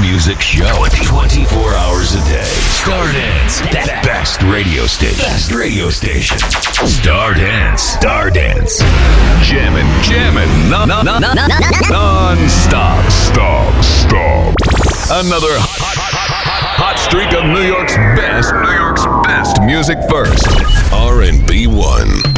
music show 24 hours a day. Stardance. Best radio station. Best radio station. Stardance. Stardance. Jammin', jammin', non, non, non, non-stop. Stop, stop. Another hot, hot, hot, hot streak of New York's best. New York's best music first. R&B one.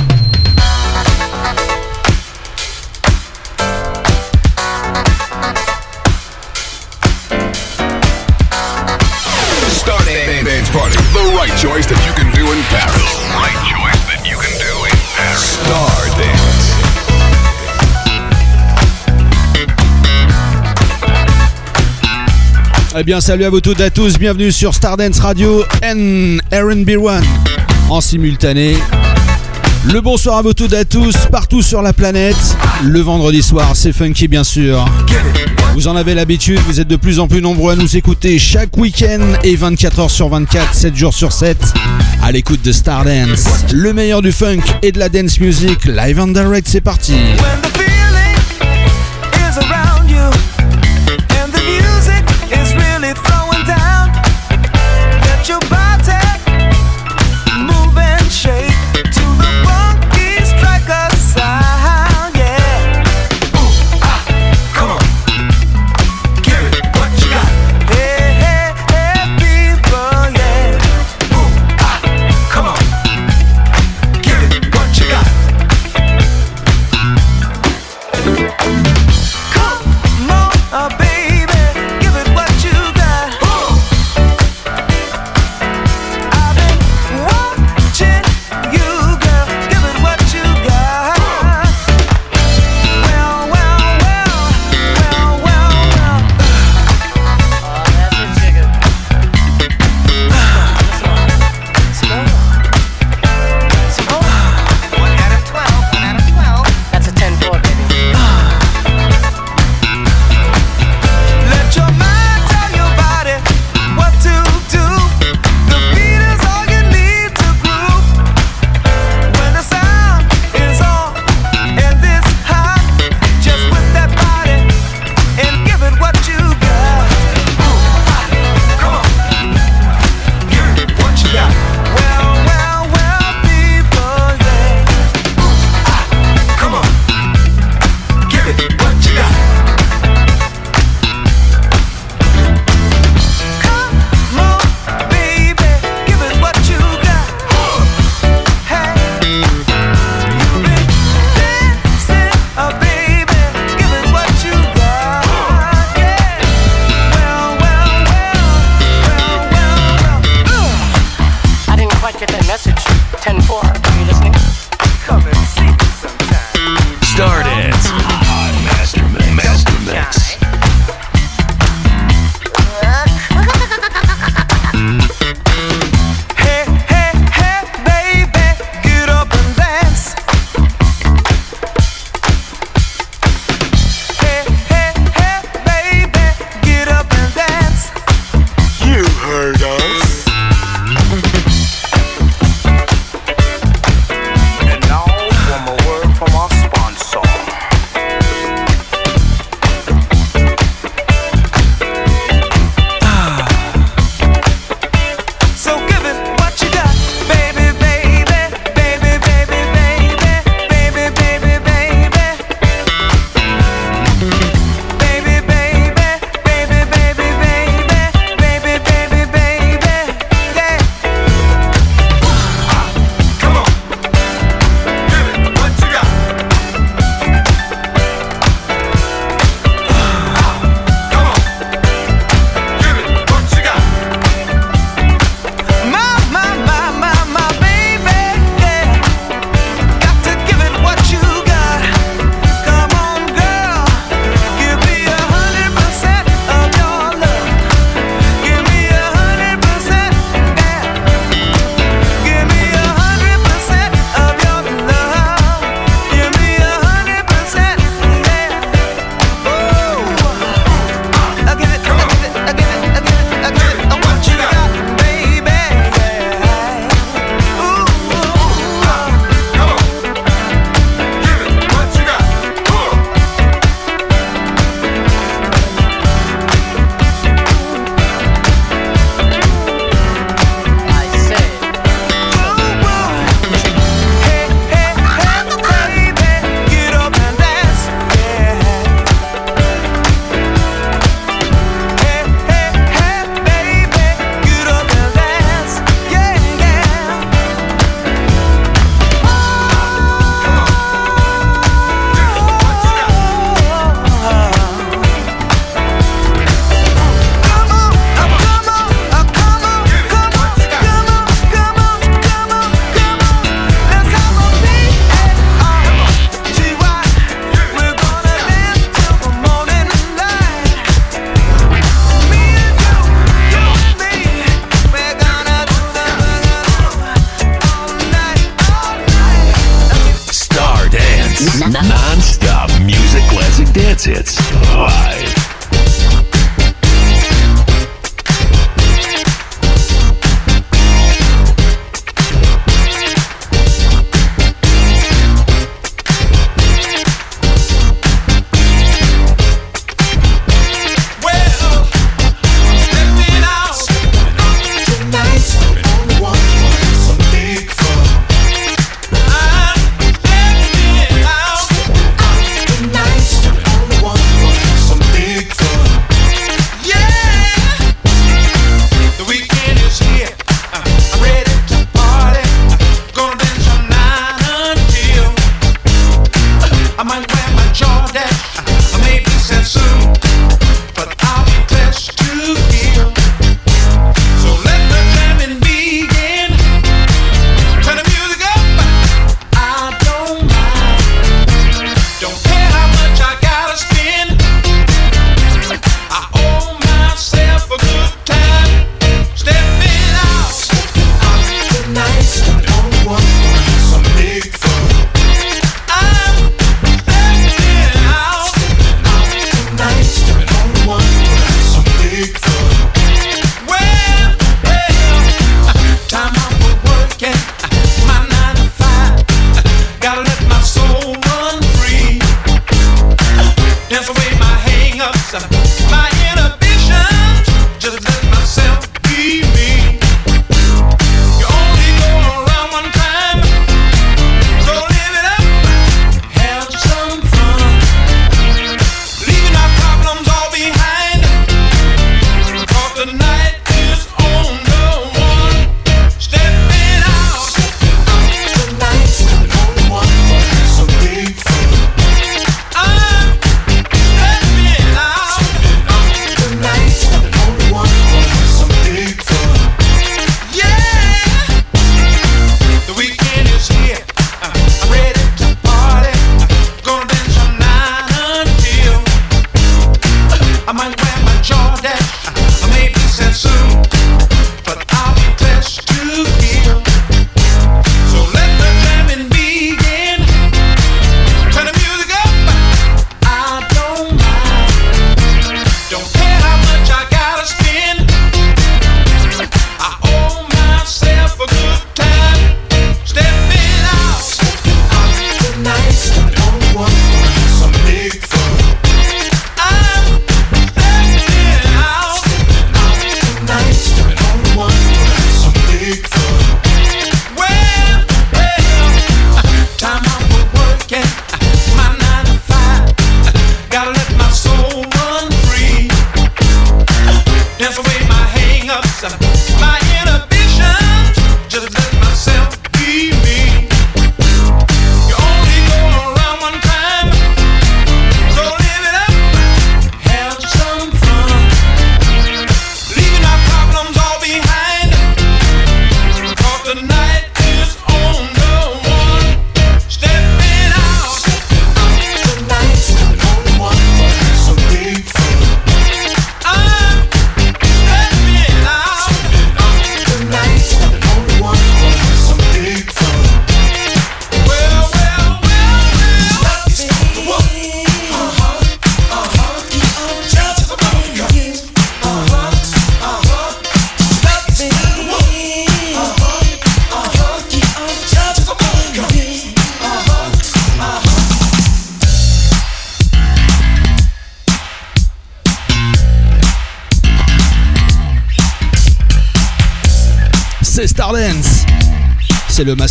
Right choice that you can do in Paris. The right choice that you can do in Paris. Stardance. Eh bien, salut à vous toutes et à tous, bienvenue sur Stardance Radio and RB1 en simultané. Le bonsoir à vous toutes et à tous, partout sur la planète. Le vendredi soir, c'est funky bien sûr. Vous en avez l'habitude, vous êtes de plus en plus nombreux à nous écouter chaque week-end et 24 heures sur 24, 7 jours sur 7, à l'écoute de Stardance. Le meilleur du funk et de la dance music, live and direct, c'est parti.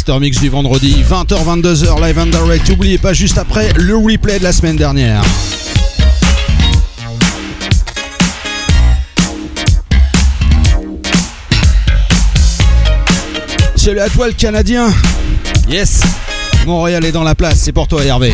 Master Mix du vendredi, 20h-22h, live and direct. N'oubliez pas juste après le replay de la semaine dernière. Salut à toi le Canadien. Yes. Montréal est dans la place, c'est pour toi Hervé.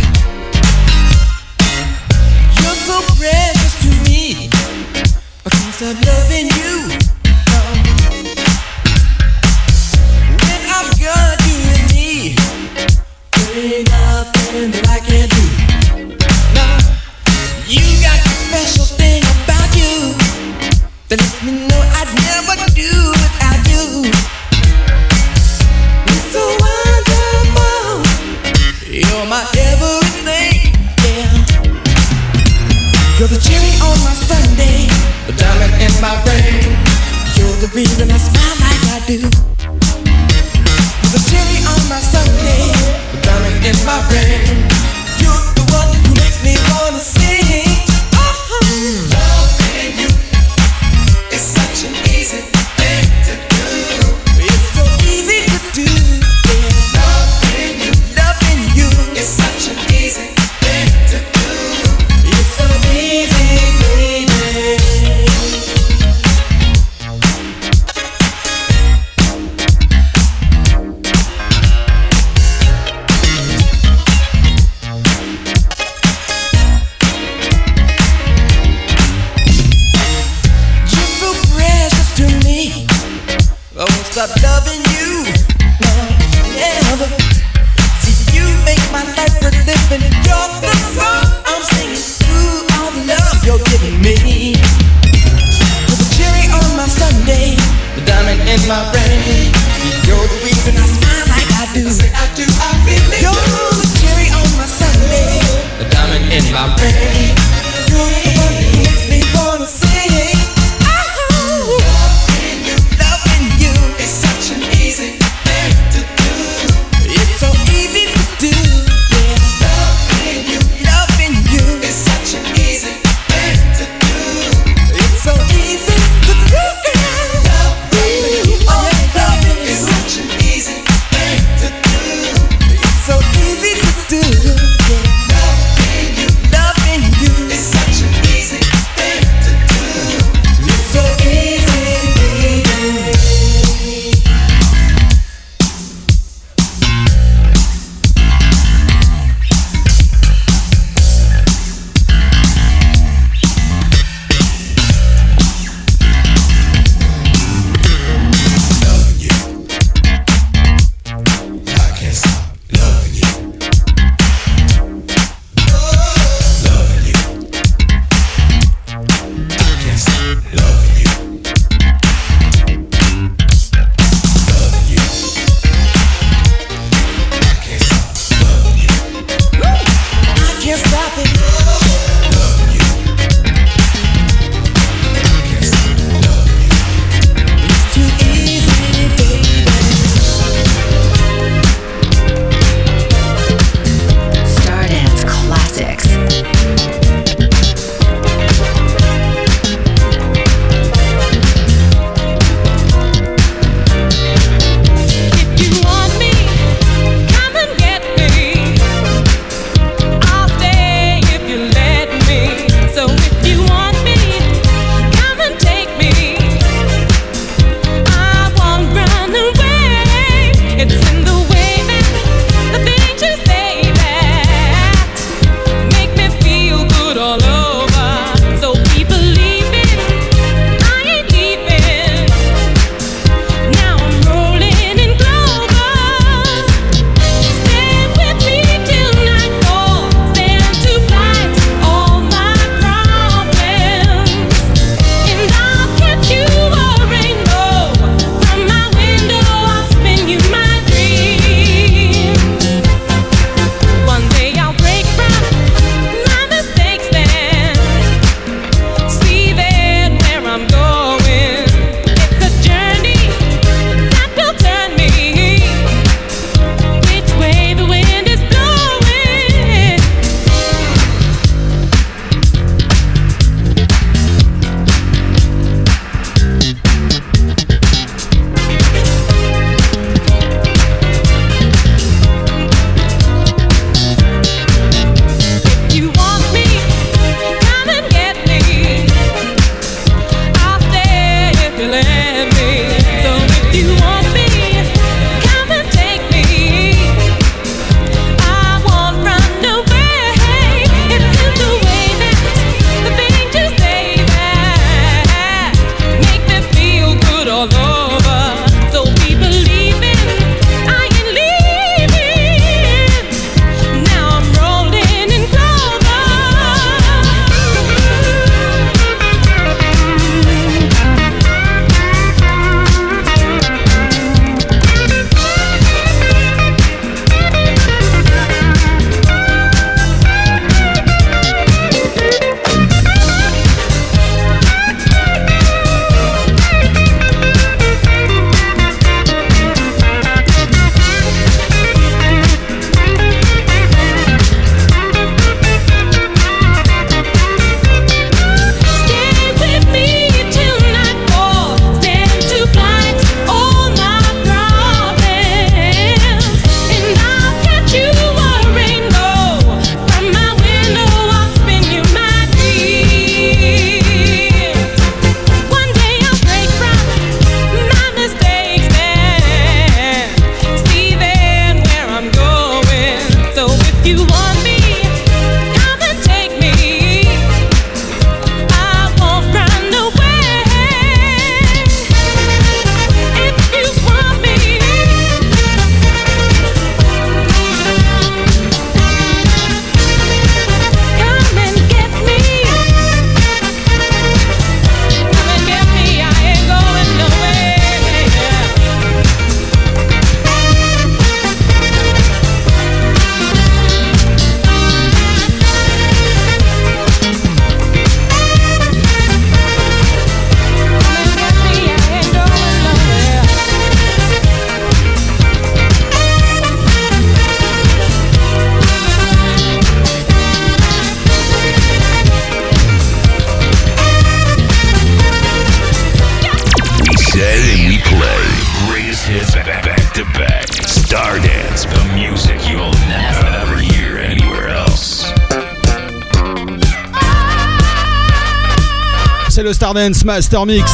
Master Mix.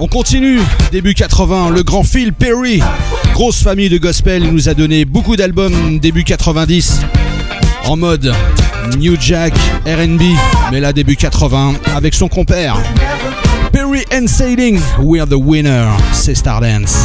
On continue, début 80, le grand Phil Perry, grosse famille de gospel, il nous a donné beaucoup d'albums début 90 en mode New Jack, RB, mais là début 80 avec son compère. Perry and Sailing, We Are the Winner, c'est Stardance.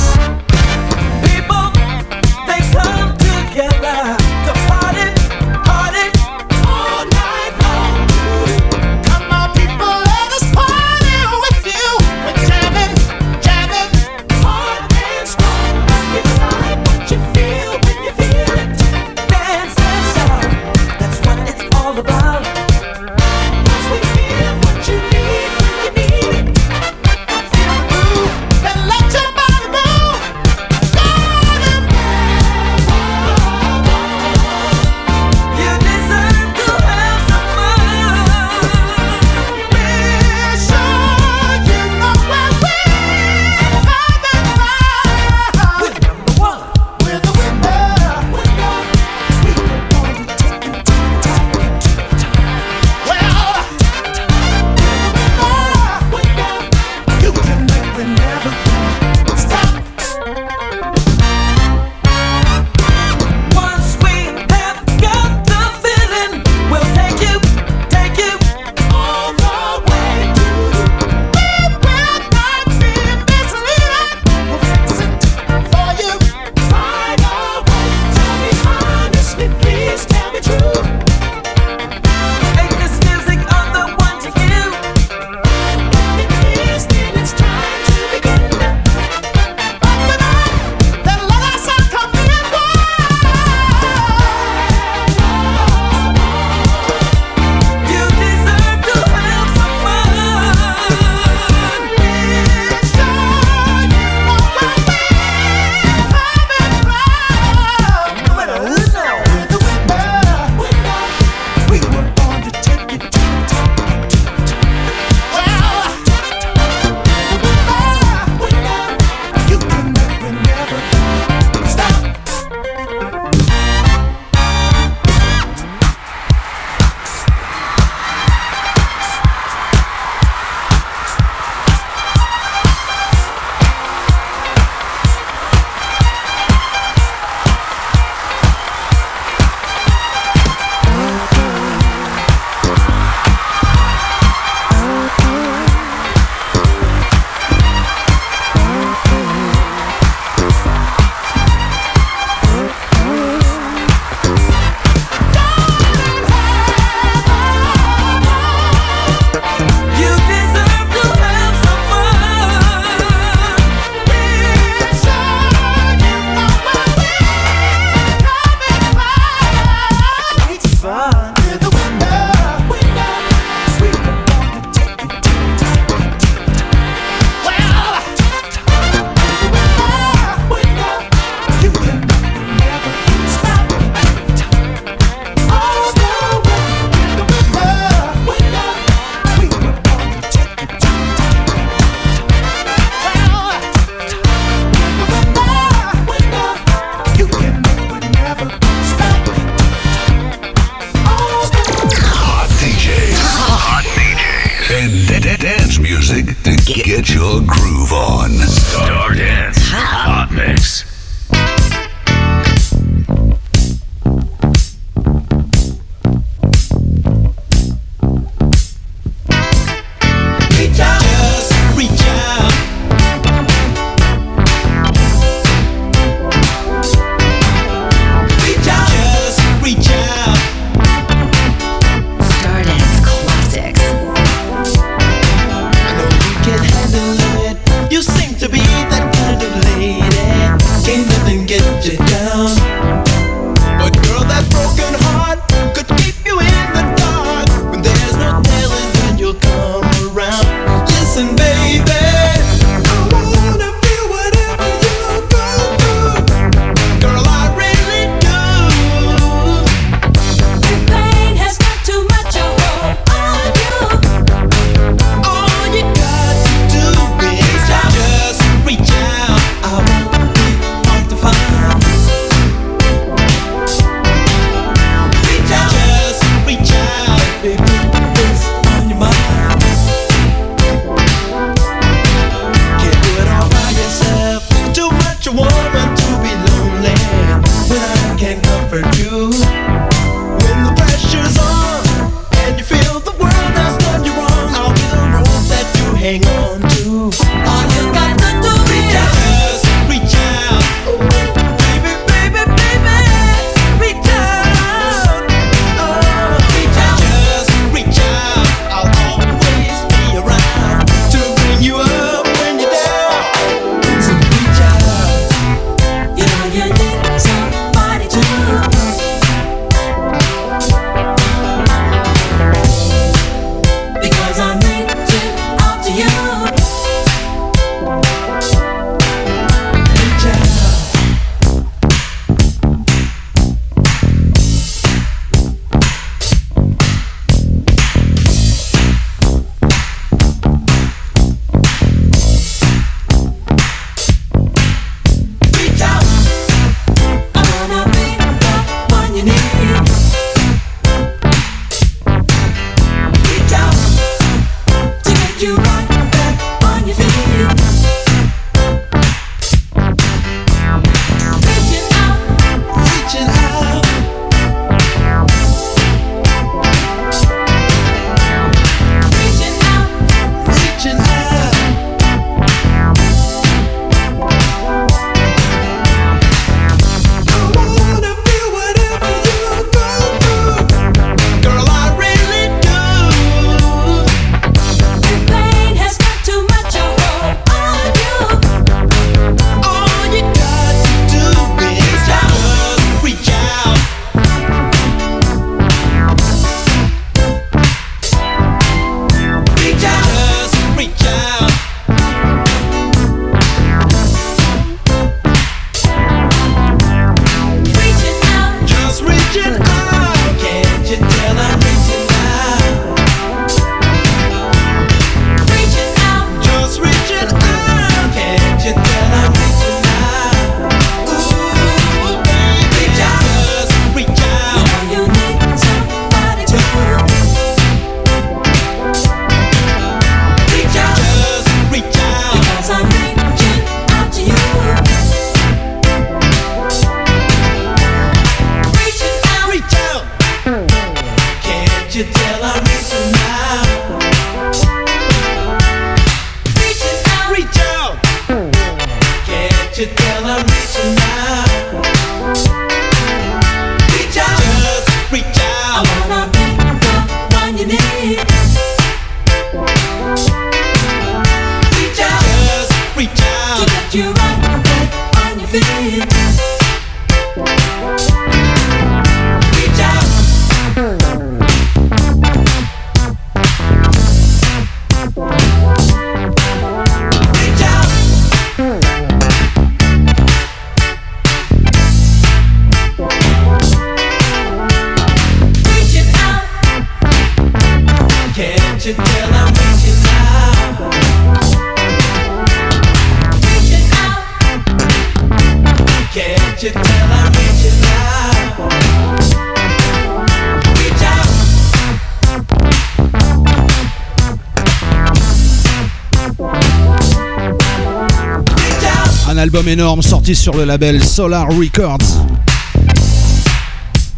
album énorme sorti sur le label Solar Records.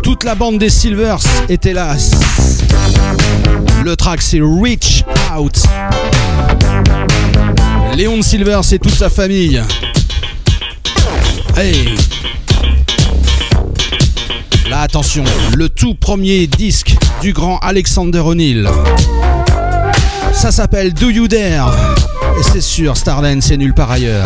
Toute la bande des Silvers était là. Le track c'est Reach Out. Léon de Silvers et toute sa famille. Hey. Là attention, le tout premier disque du grand Alexander O'Neill. Ça s'appelle Do You Dare? Et c'est sûr, Stardance c'est nulle part ailleurs.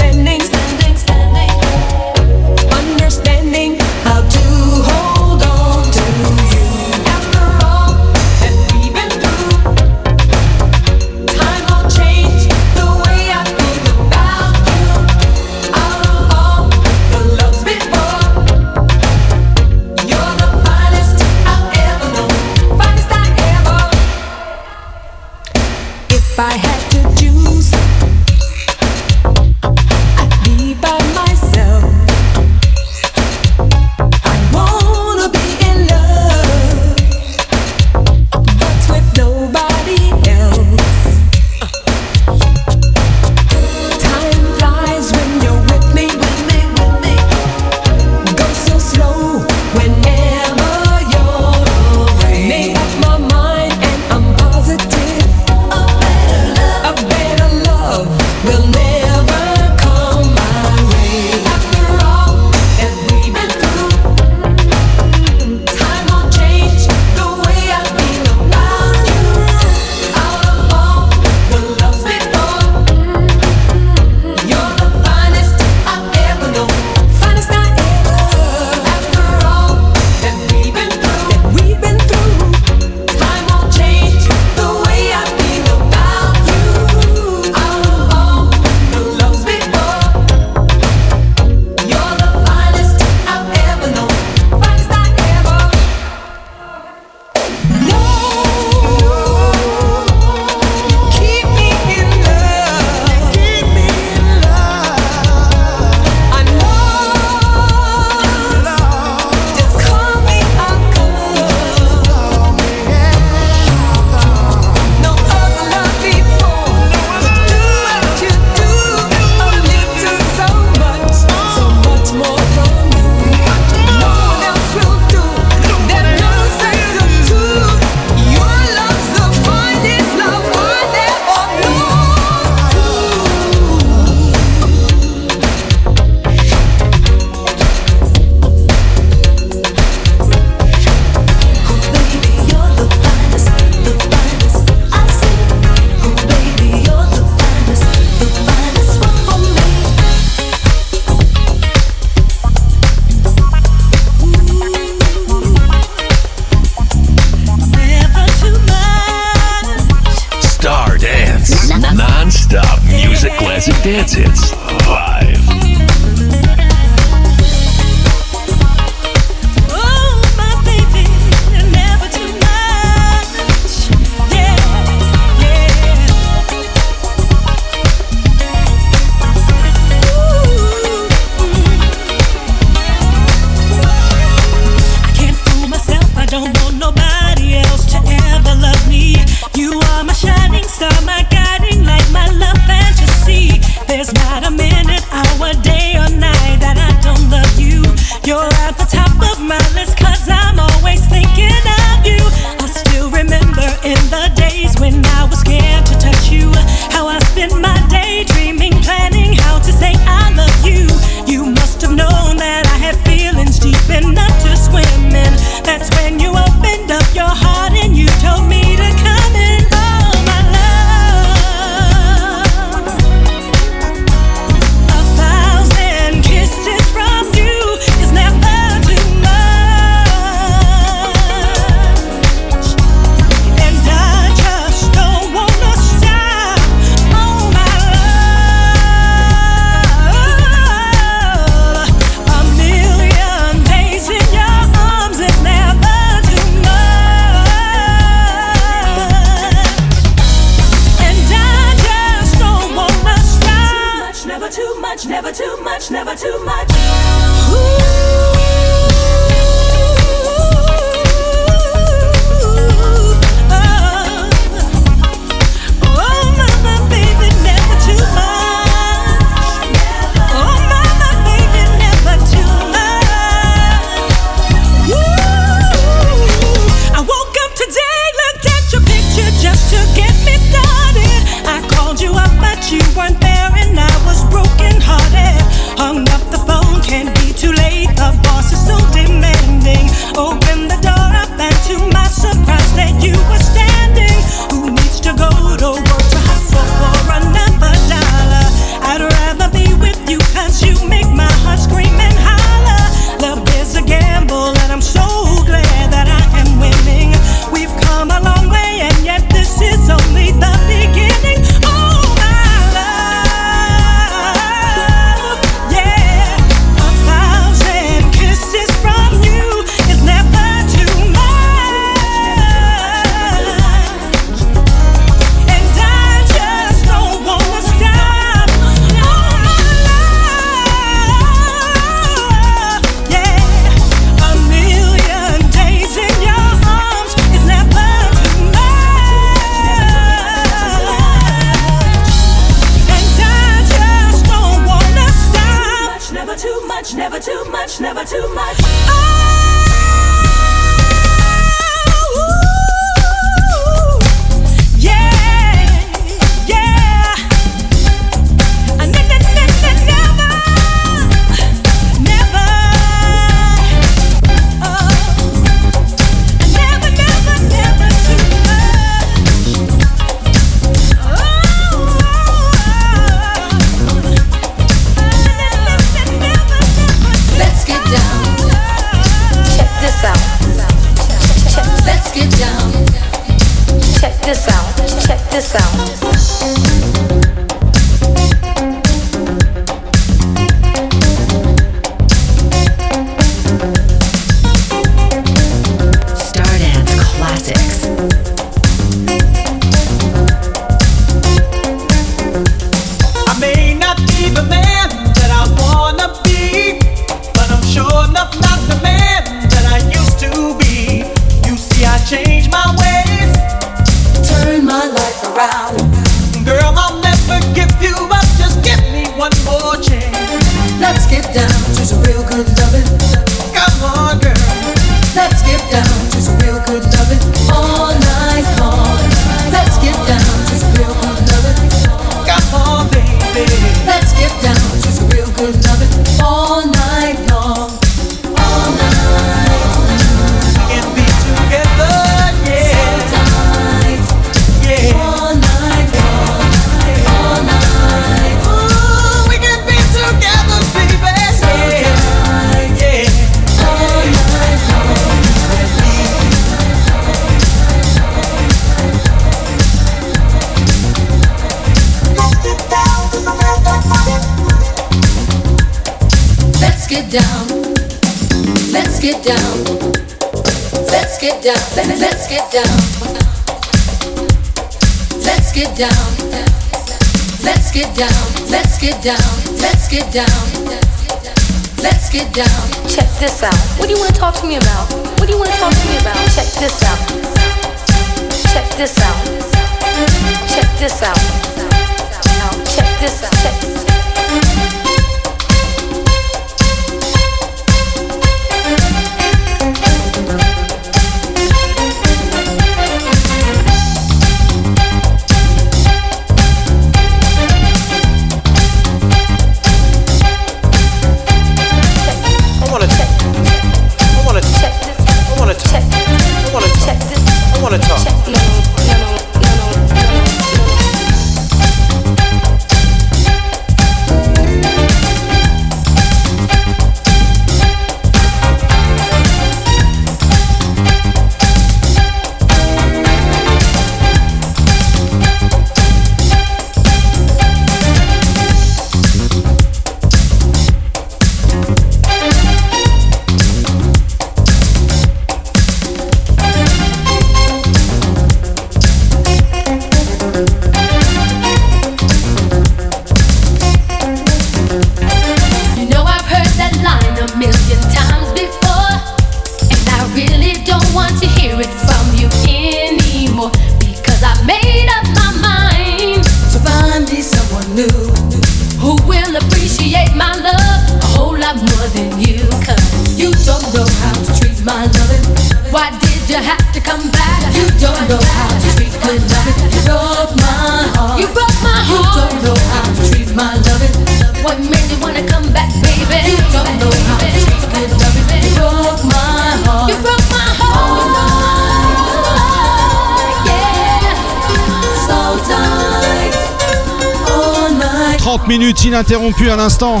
30 minutes ininterrompues à l'instant.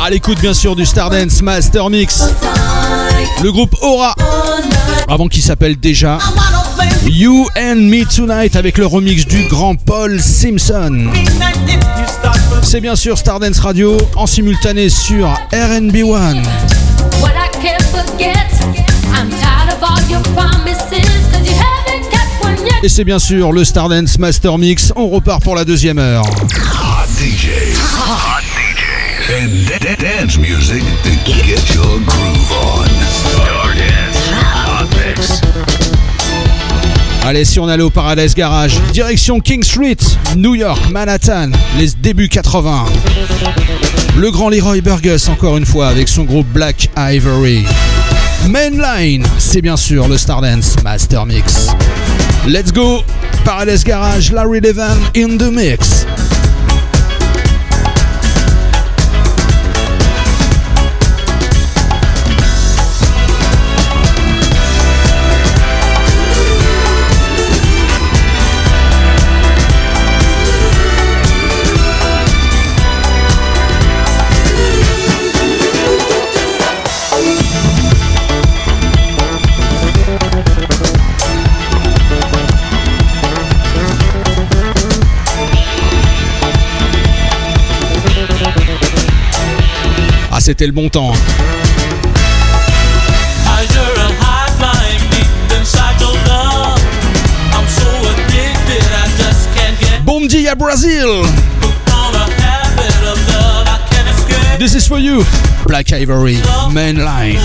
À l'écoute bien sûr du Stardance Master Mix. Le groupe Aura. Avant qu'il s'appelle déjà You and Me Tonight avec le remix du grand Paul Simpson. C'est bien sûr Stardance Radio en simultané sur RNB One. Et c'est bien sûr le Stardance Master Mix. On repart pour la deuxième heure. Hot Hot And dance music to get your groove on. Stardance Hot Mix. Allez, si on allait au Paradise Garage, direction King Street, New York, Manhattan, les débuts 80. Le grand Leroy Burgess, encore une fois, avec son groupe Black Ivory. Mainline, c'est bien sûr le Stardance Master Mix. Let's go! Paradise Garage, Larry Levan in the mix. c'était le bon temps. Hein. Bom dia Brazil! This is for you, Black Ivory, Mainline.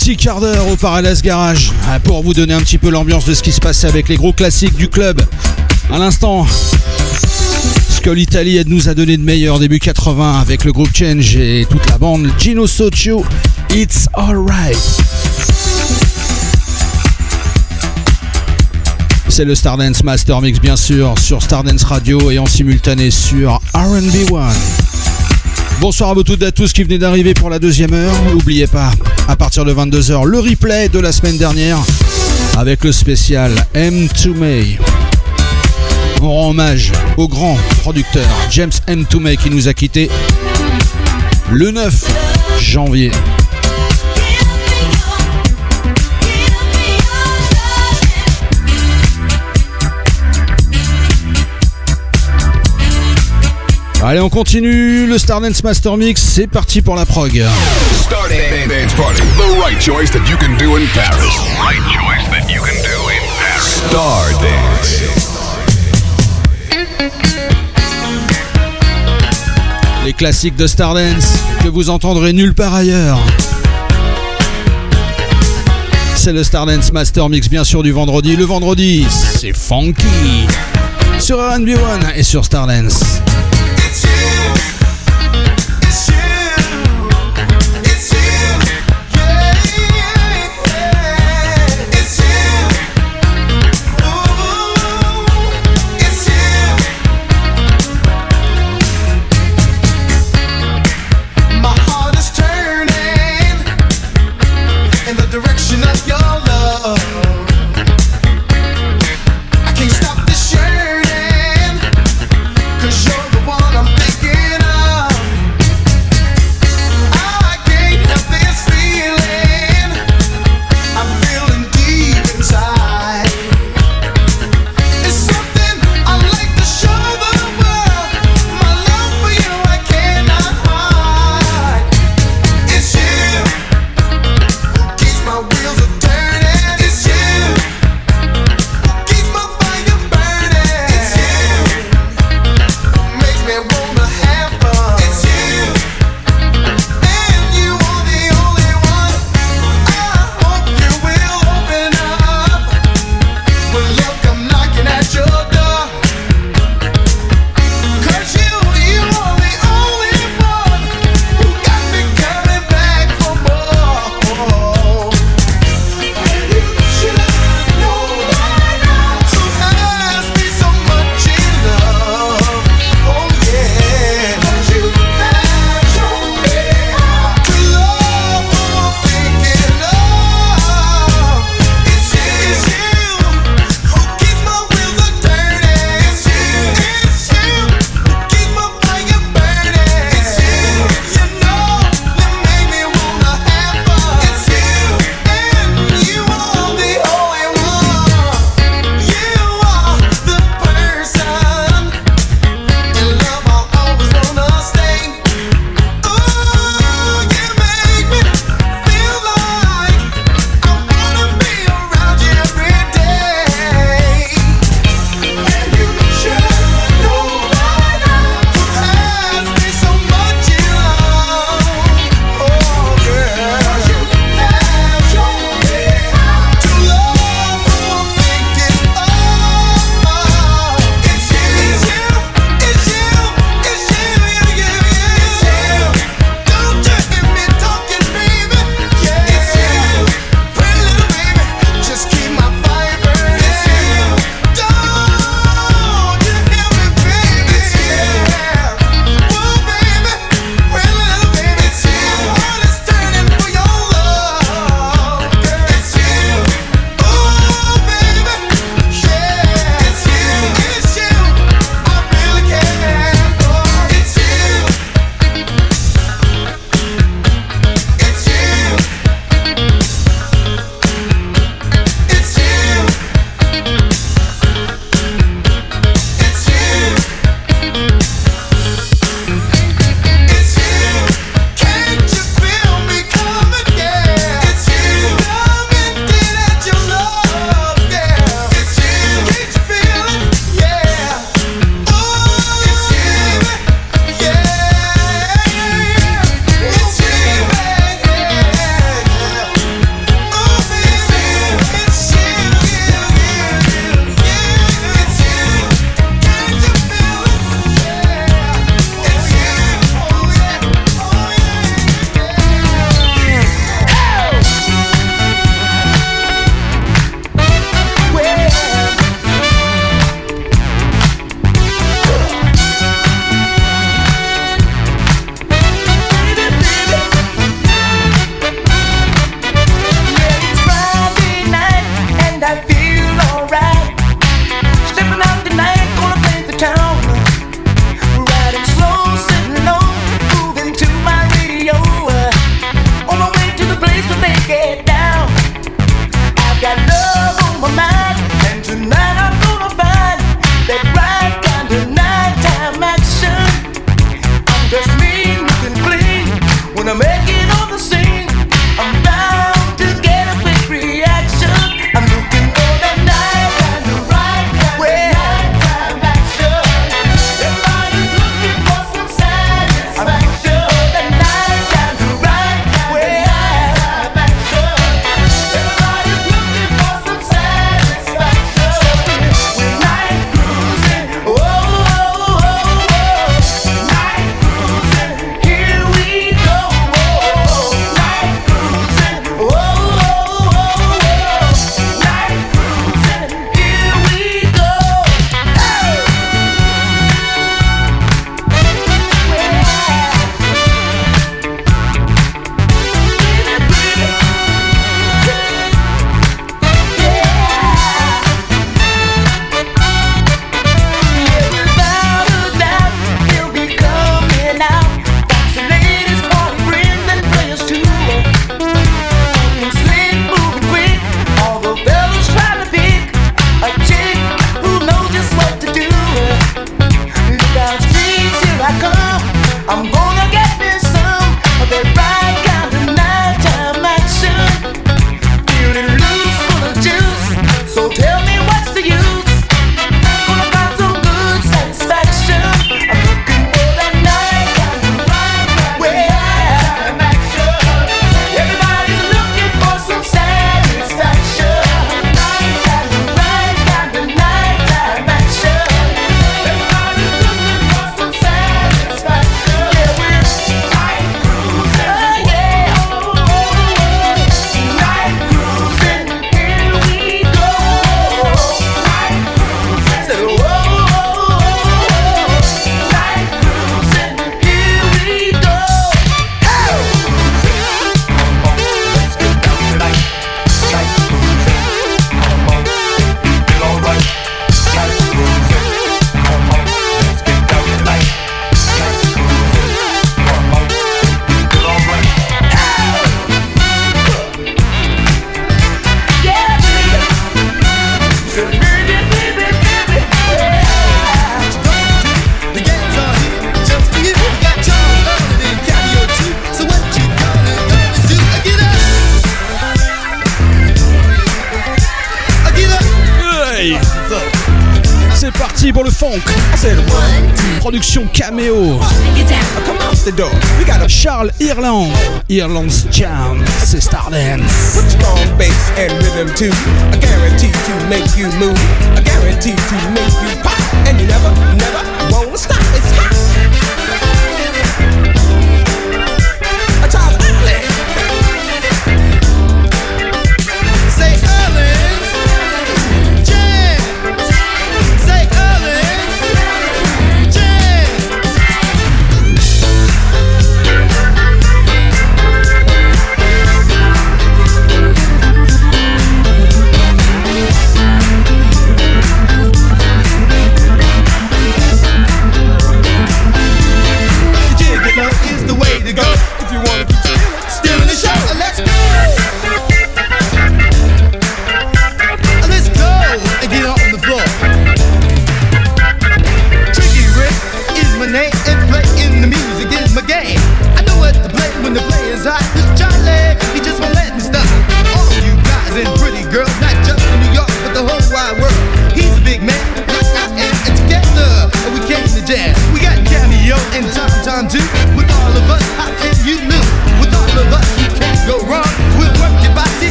Petit quart d'heure au Paradise Garage ah, pour vous donner un petit peu l'ambiance de ce qui se passait avec les gros classiques du club. À l'instant, ce que l'Italie nous a donné de meilleur début 80 avec le groupe Change et toute la bande Gino Socio, It's Alright. C'est le Stardance Master Mix bien sûr sur Stardance Radio et en simultané sur RB One. Bonsoir à vous toutes et à tous qui venez d'arriver pour la deuxième heure. N'oubliez pas, à partir de 22h, le replay de la semaine dernière avec le spécial M2 May. On rend hommage au grand producteur James M2 May qui nous a quittés le 9 janvier. Allez, on continue le Stardance Master Mix. C'est parti pour la prog. Stardance Dance Party. The right choice that you can do in Paris. Right choice that you can do in Paris. Stardance. Les classiques de Stardance que vous entendrez nulle part ailleurs. C'est le Stardance Master Mix, bien sûr, du vendredi. Le vendredi, c'est funky. Sur RB One et sur Stardance. It's you.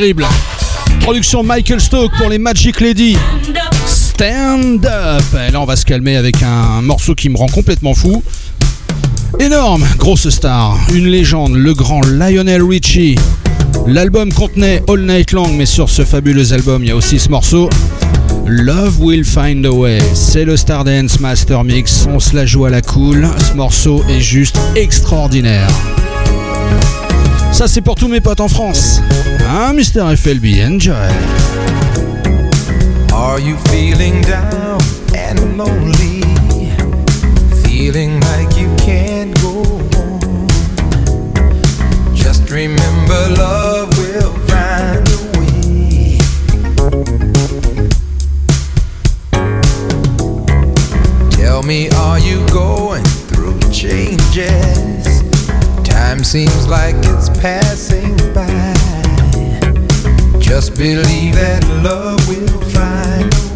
Terrible. Production Michael Stoke pour les Magic Lady. Stand up. Et là, on va se calmer avec un morceau qui me rend complètement fou. Énorme, grosse star, une légende, le grand Lionel Richie. L'album contenait All Night Long, mais sur ce fabuleux album, il y a aussi ce morceau. Love Will Find a Way, c'est le Stardance Master Mix, on se la joue à la cool, ce morceau est juste extraordinaire. Ça c'est pour tous mes potes en France. Hein, Mr. FLB, enjoy. Are you feeling down and lonely? Feeling like you can't go on? Just remember love will find a way. Tell me, are you going through changes? Time seems like it's passing by. Just believe that love will find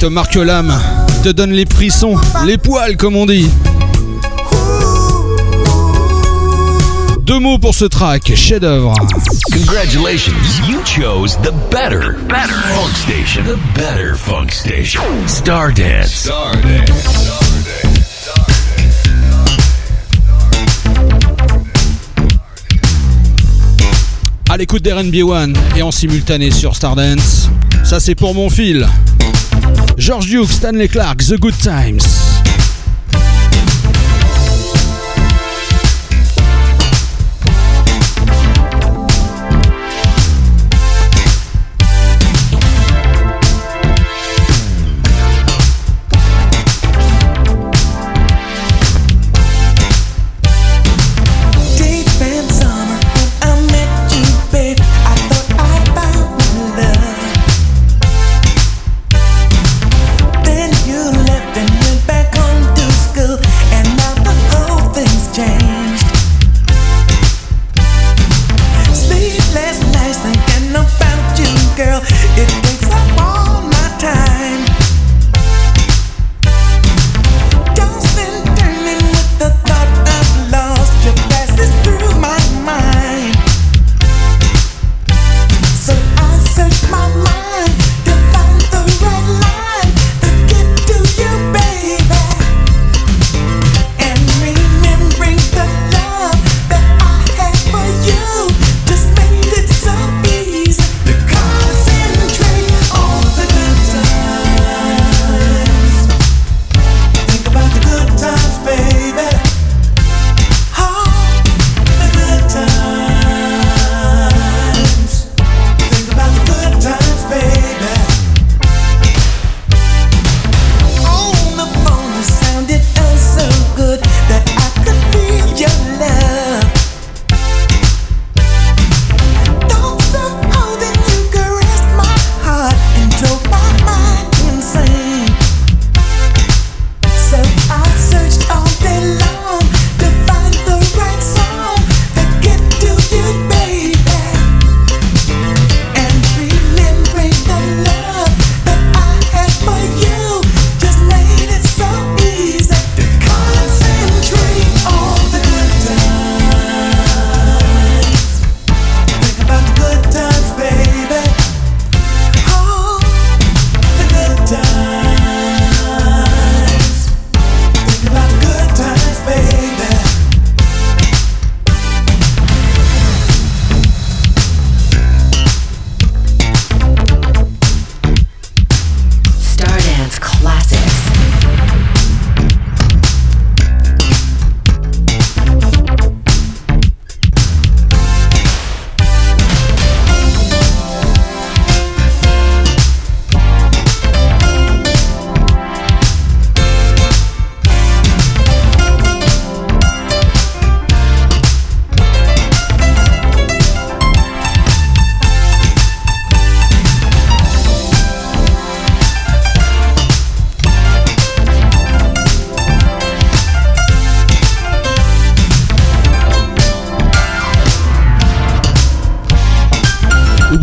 des tracks qui te donnent les frissons, les poils comme on dit. Deux mots pour ce track, chef-d'œuvre. Congratulations, you chose the better, better funk station, the better funk station. Stardance. Stardance. À l'écoute d'RNB One et en simultané sur Stardance. Ça c'est pour mon fil. George Duke, Stanley Clark, The Good Times.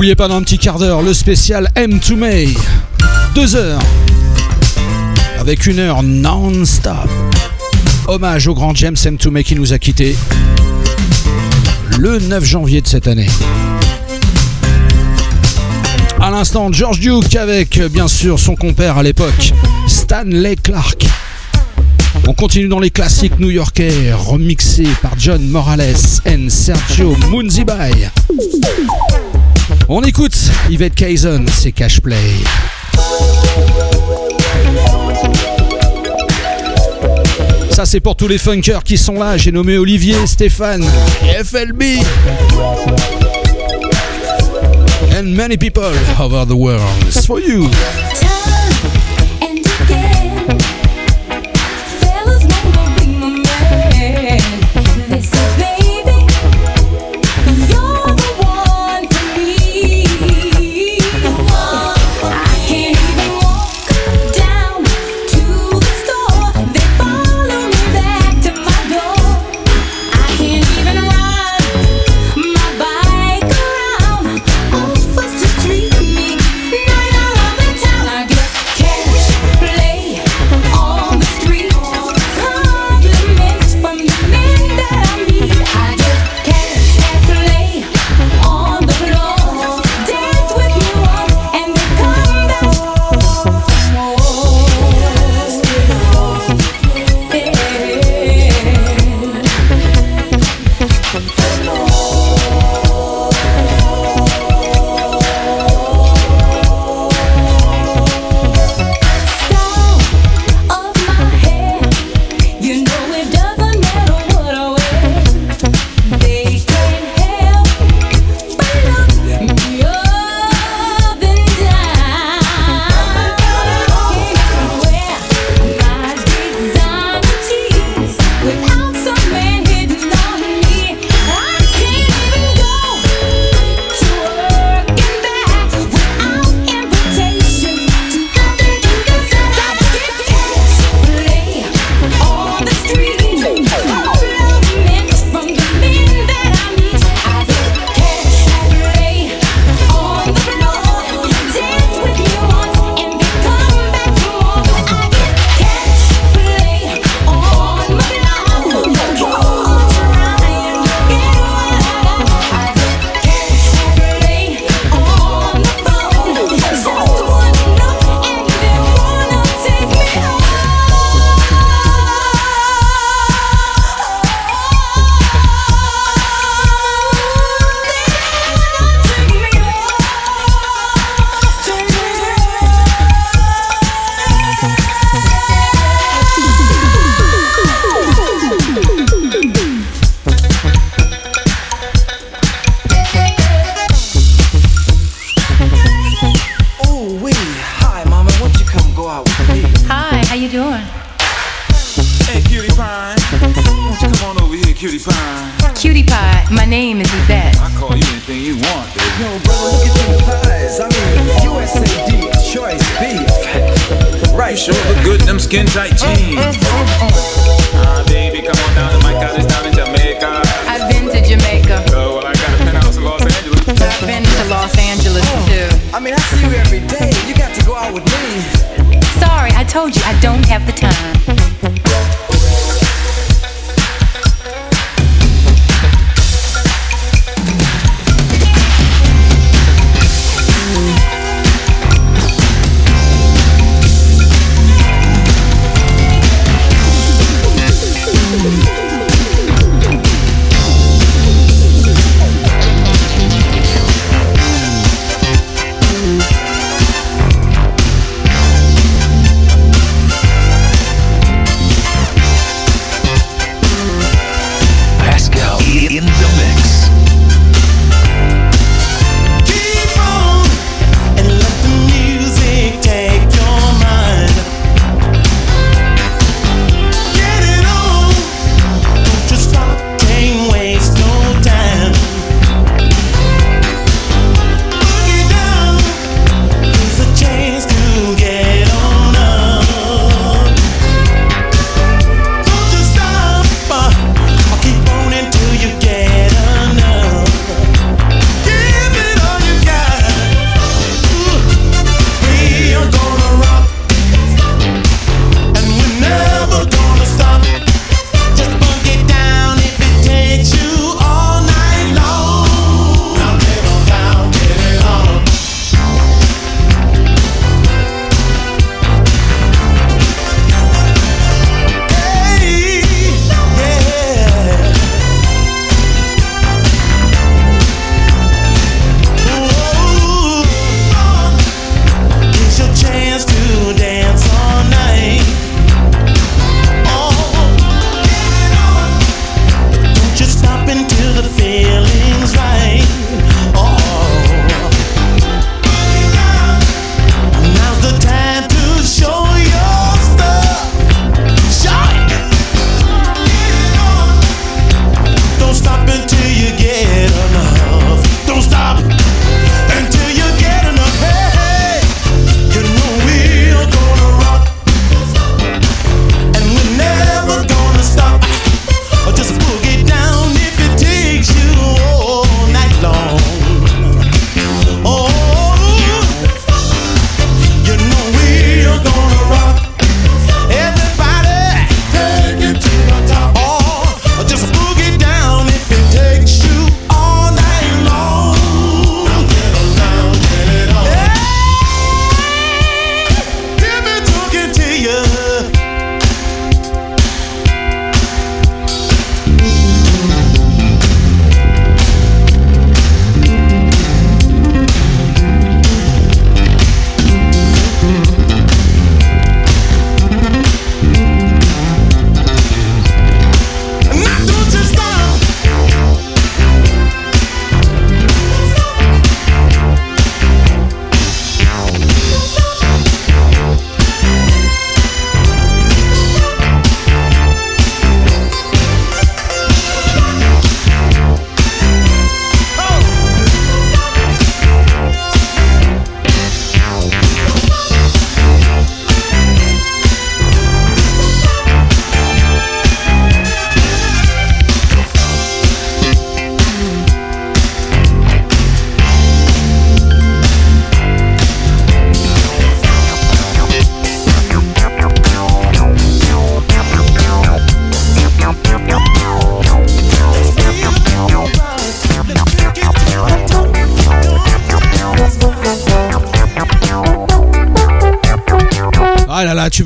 Oubliez pas dans un petit quart d'heure le spécial M2 May. Deux heures. Avec une heure non-stop. Hommage au grand James M2 May qui nous a quittés le 9 janvier de cette année. À l'instant, George Duke avec bien sûr son compère à l'époque, Stanley Clark. On continue dans les classiques new-yorkais, remixés par John Morales et Sergio Munzibay. On écoute Yvette Kaysen, c'est Cash Play. Ça c'est pour tous les funkers qui sont là, j'ai nommé Olivier, Stéphane, FLB. And many people over the world. It's for you.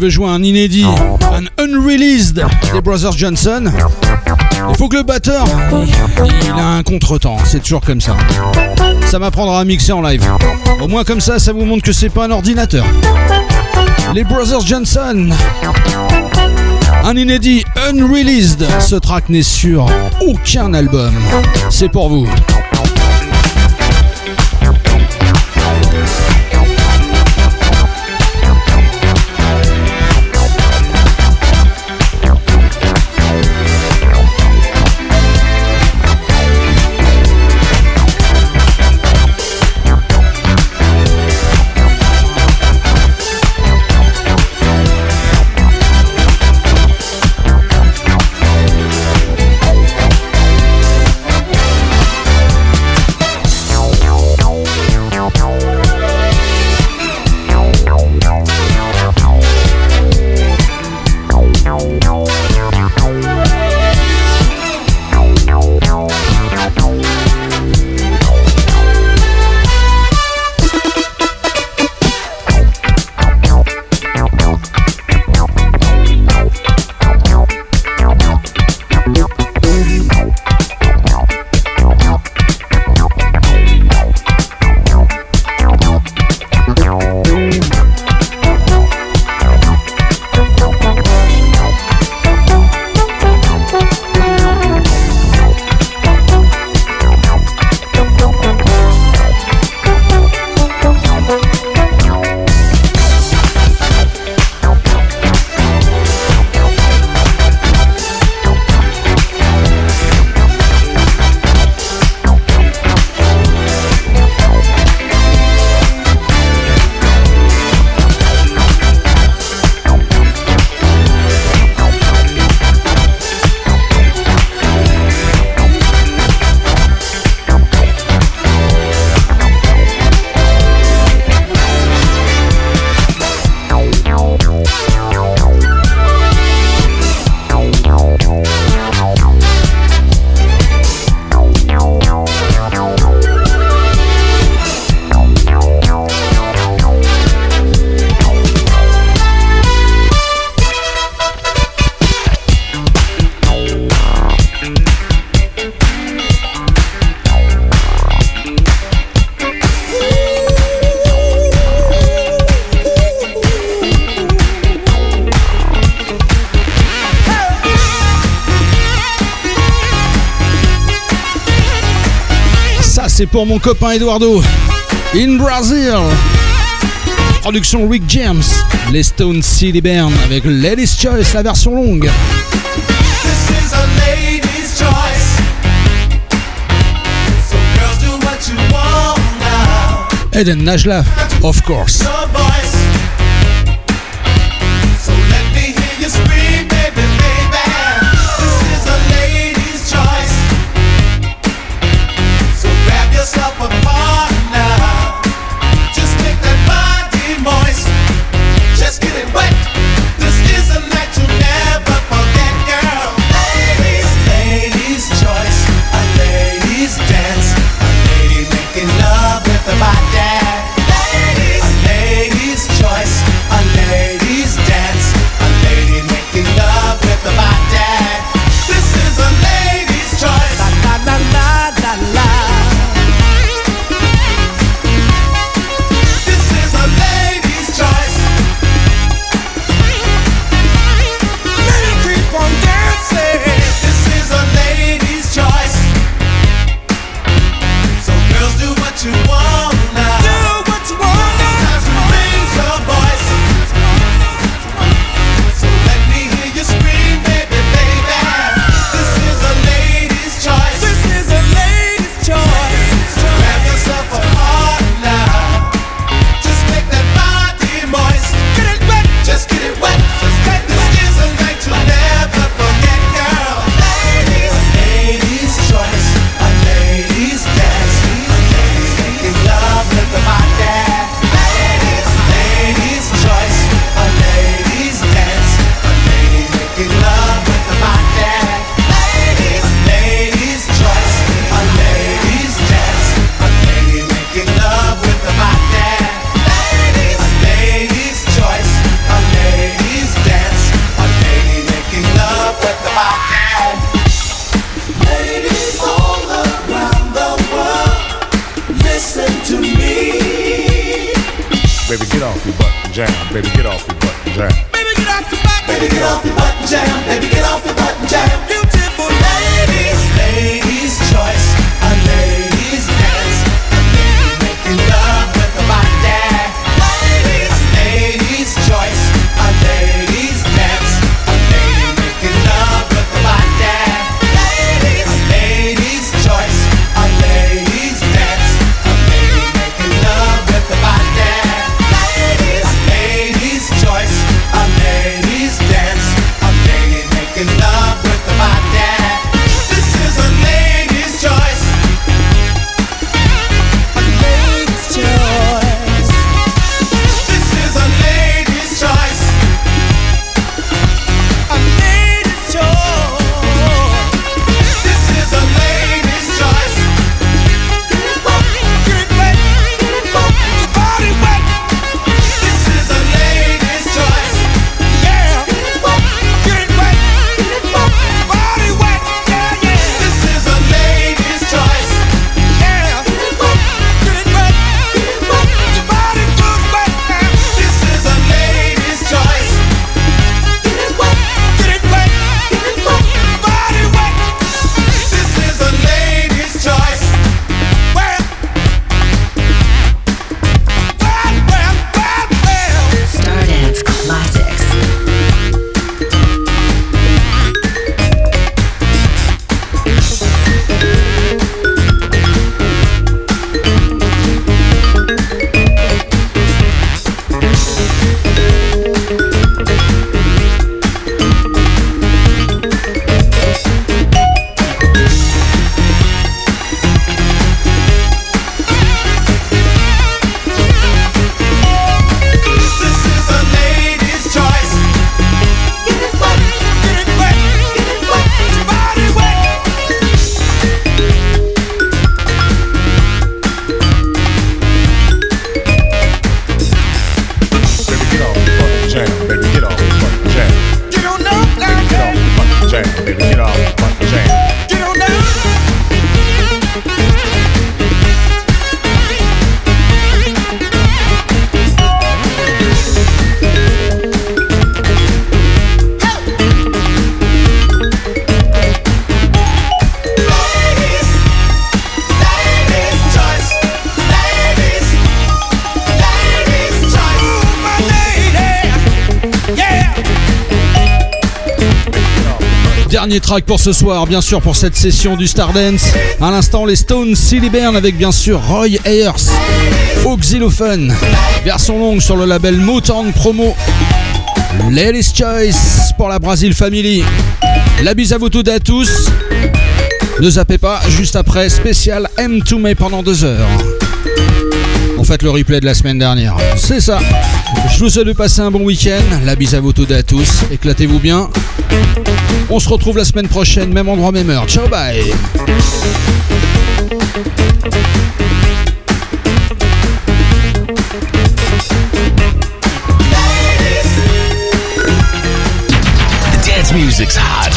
veux jouer un inédit, un unreleased des Brothers Johnson, il faut que le batteur, il a un contretemps, c'est toujours comme ça. Ça m'apprendra à mixer en live. Au moins comme ça, ça vous montre que c'est pas un ordinateur. Les Brothers Johnson, un inédit unreleased. Ce track n'est sur aucun album. C'est pour vous. pour mon copain Eduardo. In Brazil. Production Rick James. Les Stone City Bern avec Ladies Choice, la version longue. Eden Najla, of course. Baby, get off your butt and jam. Baby, get off your butt and jam. Baby, get off your butt. Baby, get off your butt and jam. Baby, get off your butt and jam. Beautiful ladies, ladies' choice. Track pour ce soir, bien sûr, pour cette session du Stardance. À l'instant, les Stones Silly Bern avec bien sûr Roy Ayers Xylophone. Version longue sur le label Motown Promo. Ladies Choice pour la Brazil Family. La bise à vous toutes et à tous. Ne zappez pas, juste après, spécial M2 May pendant deux heures. On fait le replay de la semaine dernière. C'est ça. Je vous souhaite de passer un bon week-end. La bise à vous toutes et à tous. Éclatez-vous bien. On se retrouve la semaine prochaine, même endroit, même heure. Ciao, bye. The dance music's hot,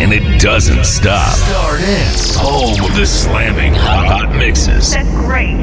and it doesn't stop. Stardance, home of the slamming hot mixes. That's great.